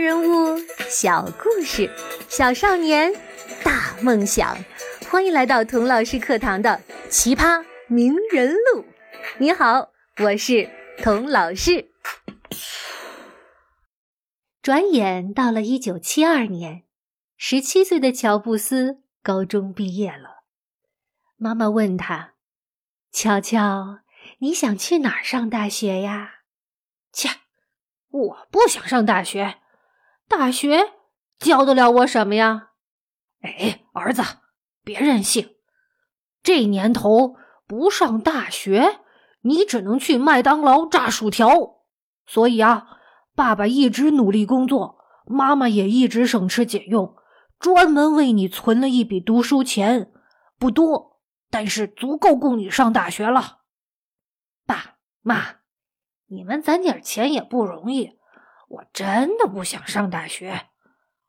人物，小故事，小少年，大梦想。欢迎来到童老师课堂的《奇葩名人录》。你好，我是童老师。转眼到了一九七二年，十七岁的乔布斯高中毕业了。妈妈问他：“乔乔，你想去哪儿上大学呀？”切，我不想上大学。大学教得了我什么呀？哎，儿子，别任性。这年头不上大学，你只能去麦当劳炸薯条。所以啊，爸爸一直努力工作，妈妈也一直省吃俭用，专门为你存了一笔读书钱，不多，但是足够供你上大学了。爸妈，你们攒点钱也不容易。我真的不想上大学，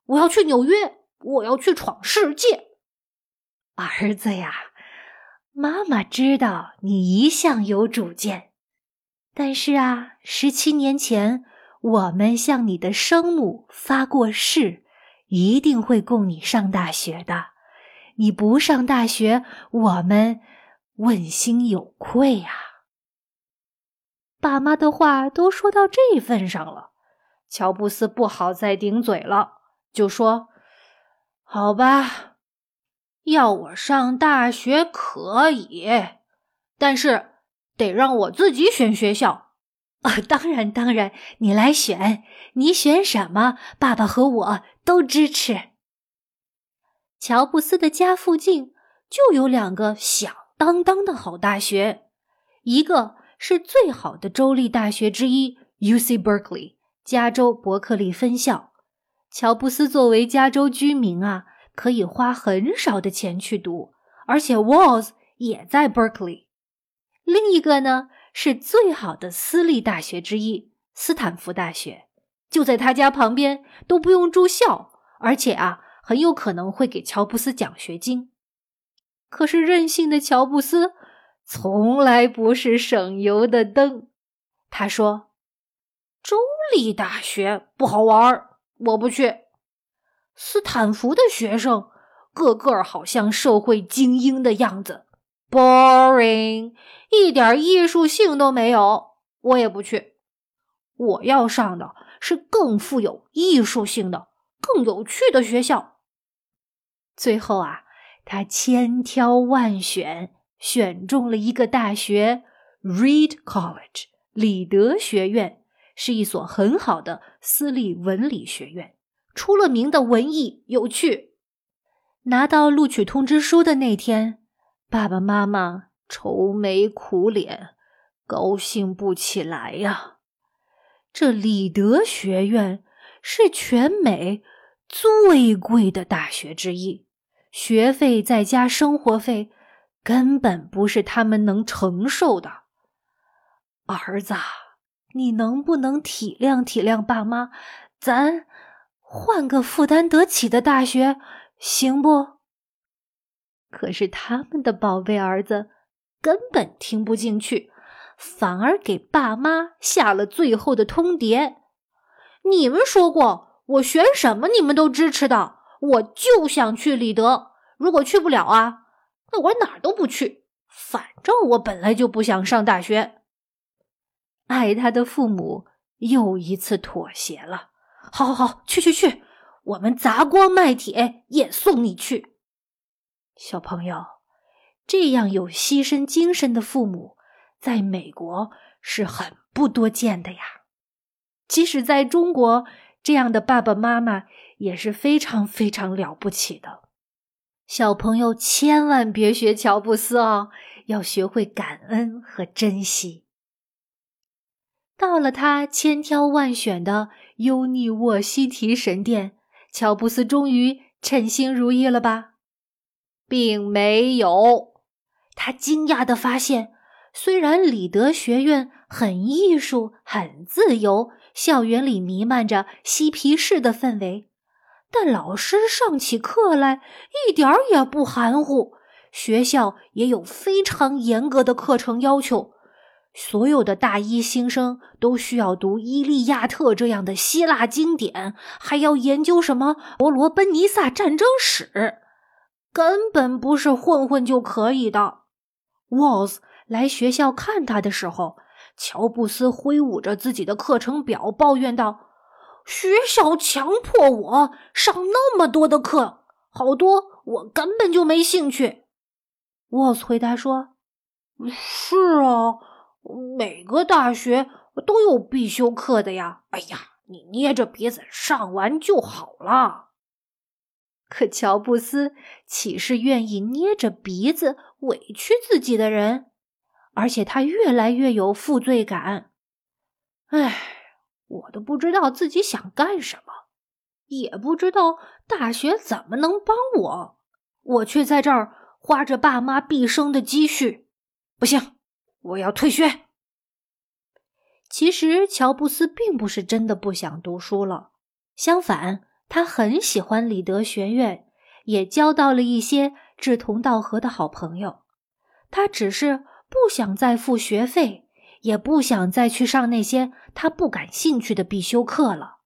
我要去纽约，我要去闯世界。儿子呀，妈妈知道你一向有主见，但是啊，十七年前我们向你的生母发过誓，一定会供你上大学的。你不上大学，我们问心有愧呀。爸妈的话都说到这份上了。乔布斯不好再顶嘴了，就说：“好吧，要我上大学可以，但是得让我自己选学校。啊，当然，当然，你来选，你选什么，爸爸和我都支持。”乔布斯的家附近就有两个响当当的好大学，一个是最好的州立大学之一 ——U.C. Berkeley。加州伯克利分校，乔布斯作为加州居民啊，可以花很少的钱去读，而且 Walls 也在 Berkeley。另一个呢，是最好的私立大学之一——斯坦福大学，就在他家旁边，都不用住校，而且啊，很有可能会给乔布斯奖学金。可是任性的乔布斯从来不是省油的灯，他说。州立大学不好玩儿，我不去。斯坦福的学生个个好像社会精英的样子，boring，一点艺术性都没有，我也不去。我要上的是更富有艺术性的、更有趣的学校。最后啊，他千挑万选，选中了一个大学 ——Reed College，里德学院。是一所很好的私立文理学院，出了名的文艺有趣。拿到录取通知书的那天，爸爸妈妈愁眉苦脸，高兴不起来呀。这里德学院是全美最贵的大学之一，学费再加生活费，根本不是他们能承受的。儿子。你能不能体谅体谅爸妈？咱换个负担得起的大学，行不？可是他们的宝贝儿子根本听不进去，反而给爸妈下了最后的通牒：你们说过我选什么，你们都支持的。我就想去里德，如果去不了啊，那我哪儿都不去。反正我本来就不想上大学。爱他的父母又一次妥协了。好，好，好，去，去，去！我们砸锅卖铁也送你去。小朋友，这样有牺牲精神的父母，在美国是很不多见的呀。即使在中国，这样的爸爸妈妈也是非常非常了不起的。小朋友千万别学乔布斯哦，要学会感恩和珍惜。到了他千挑万选的尤尼沃西提神殿，乔布斯终于称心如意了吧？并没有。他惊讶的发现，虽然里德学院很艺术、很自由，校园里弥漫着嬉皮士的氛围，但老师上起课来一点儿也不含糊。学校也有非常严格的课程要求。所有的大一新生都需要读《伊利亚特》这样的希腊经典，还要研究什么伯罗奔尼撒战争史，根本不是混混就可以的。沃斯来学校看他的时候，乔布斯挥舞着自己的课程表，抱怨道：“学校强迫我上那么多的课，好多我根本就没兴趣。”沃斯回答说：“是啊。”每个大学都有必修课的呀！哎呀，你捏着鼻子上完就好了。可乔布斯岂是愿意捏着鼻子委屈自己的人？而且他越来越有负罪感。唉，我都不知道自己想干什么，也不知道大学怎么能帮我，我却在这儿花着爸妈毕生的积蓄。不行！我要退学。其实乔布斯并不是真的不想读书了，相反，他很喜欢里德学院，也交到了一些志同道合的好朋友。他只是不想再付学费，也不想再去上那些他不感兴趣的必修课了。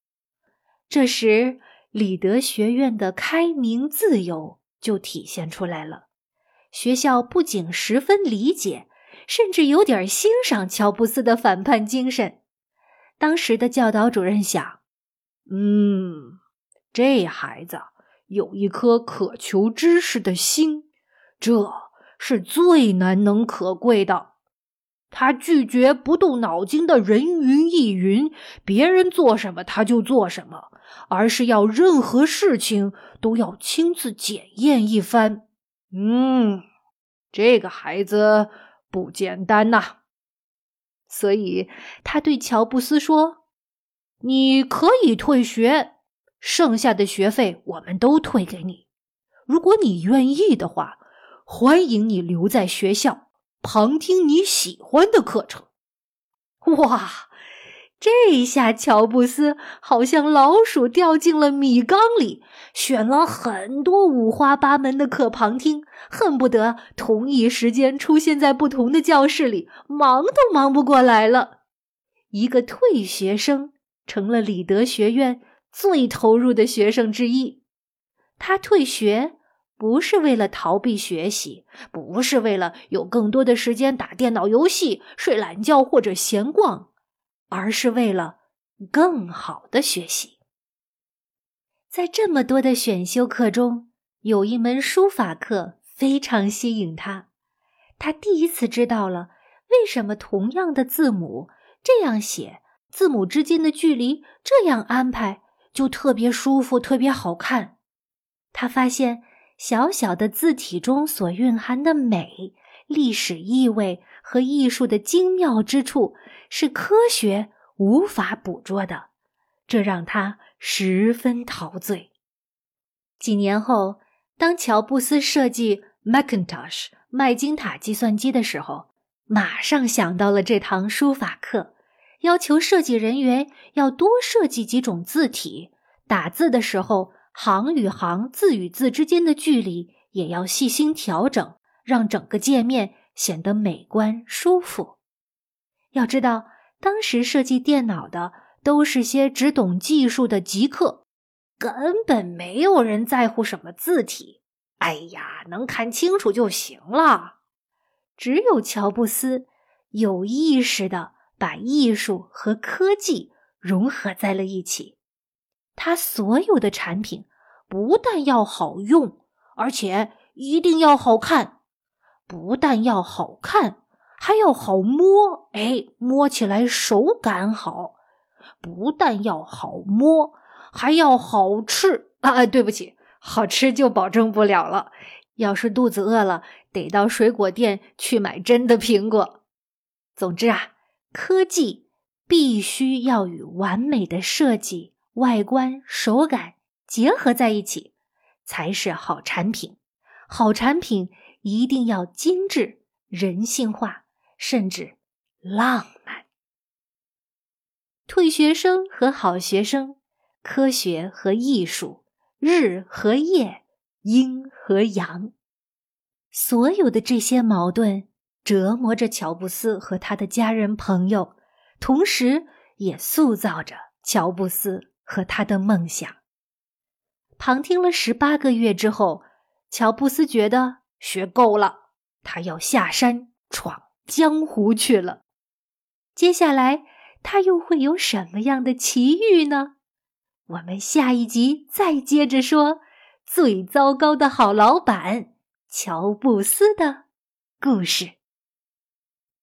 这时，里德学院的开明自由就体现出来了。学校不仅十分理解。甚至有点欣赏乔布斯的反叛精神。当时的教导主任想：“嗯，这孩子有一颗渴求知识的心，这是最难能可贵的。他拒绝不动脑筋的人云亦云，别人做什么他就做什么，而是要任何事情都要亲自检验一番。嗯，这个孩子。”不简单呐，所以他对乔布斯说：“你可以退学，剩下的学费我们都退给你。如果你愿意的话，欢迎你留在学校旁听你喜欢的课程。”哇！这下，乔布斯好像老鼠掉进了米缸里，选了很多五花八门的课旁听，恨不得同一时间出现在不同的教室里，忙都忙不过来了。一个退学生成了里德学院最投入的学生之一。他退学不是为了逃避学习，不是为了有更多的时间打电脑游戏、睡懒觉或者闲逛。而是为了更好的学习。在这么多的选修课中，有一门书法课非常吸引他。他第一次知道了为什么同样的字母这样写，字母之间的距离这样安排就特别舒服、特别好看。他发现小小的字体中所蕴含的美、历史意味和艺术的精妙之处。是科学无法捕捉的，这让他十分陶醉。几年后，当乔布斯设计 Macintosh 麦金塔计算机的时候，马上想到了这堂书法课，要求设计人员要多设计几种字体，打字的时候，行与行、字与字之间的距离也要细心调整，让整个界面显得美观舒服。要知道，当时设计电脑的都是些只懂技术的极客，根本没有人在乎什么字体。哎呀，能看清楚就行了。只有乔布斯有意识的把艺术和科技融合在了一起。他所有的产品不但要好用，而且一定要好看。不但要好看。还要好摸，哎，摸起来手感好。不但要好摸，还要好吃啊！对不起，好吃就保证不了了。要是肚子饿了，得到水果店去买真的苹果。总之啊，科技必须要与完美的设计、外观、手感结合在一起，才是好产品。好产品一定要精致、人性化。甚至浪漫。退学生和好学生，科学和艺术，日和夜，阴和阳，所有的这些矛盾折磨着乔布斯和他的家人朋友，同时也塑造着乔布斯和他的梦想。旁听了十八个月之后，乔布斯觉得学够了，他要下山闯江湖去了。接下来他又会有什么样的奇遇呢？我们下一集再接着说最糟糕的好老板乔布斯的故事。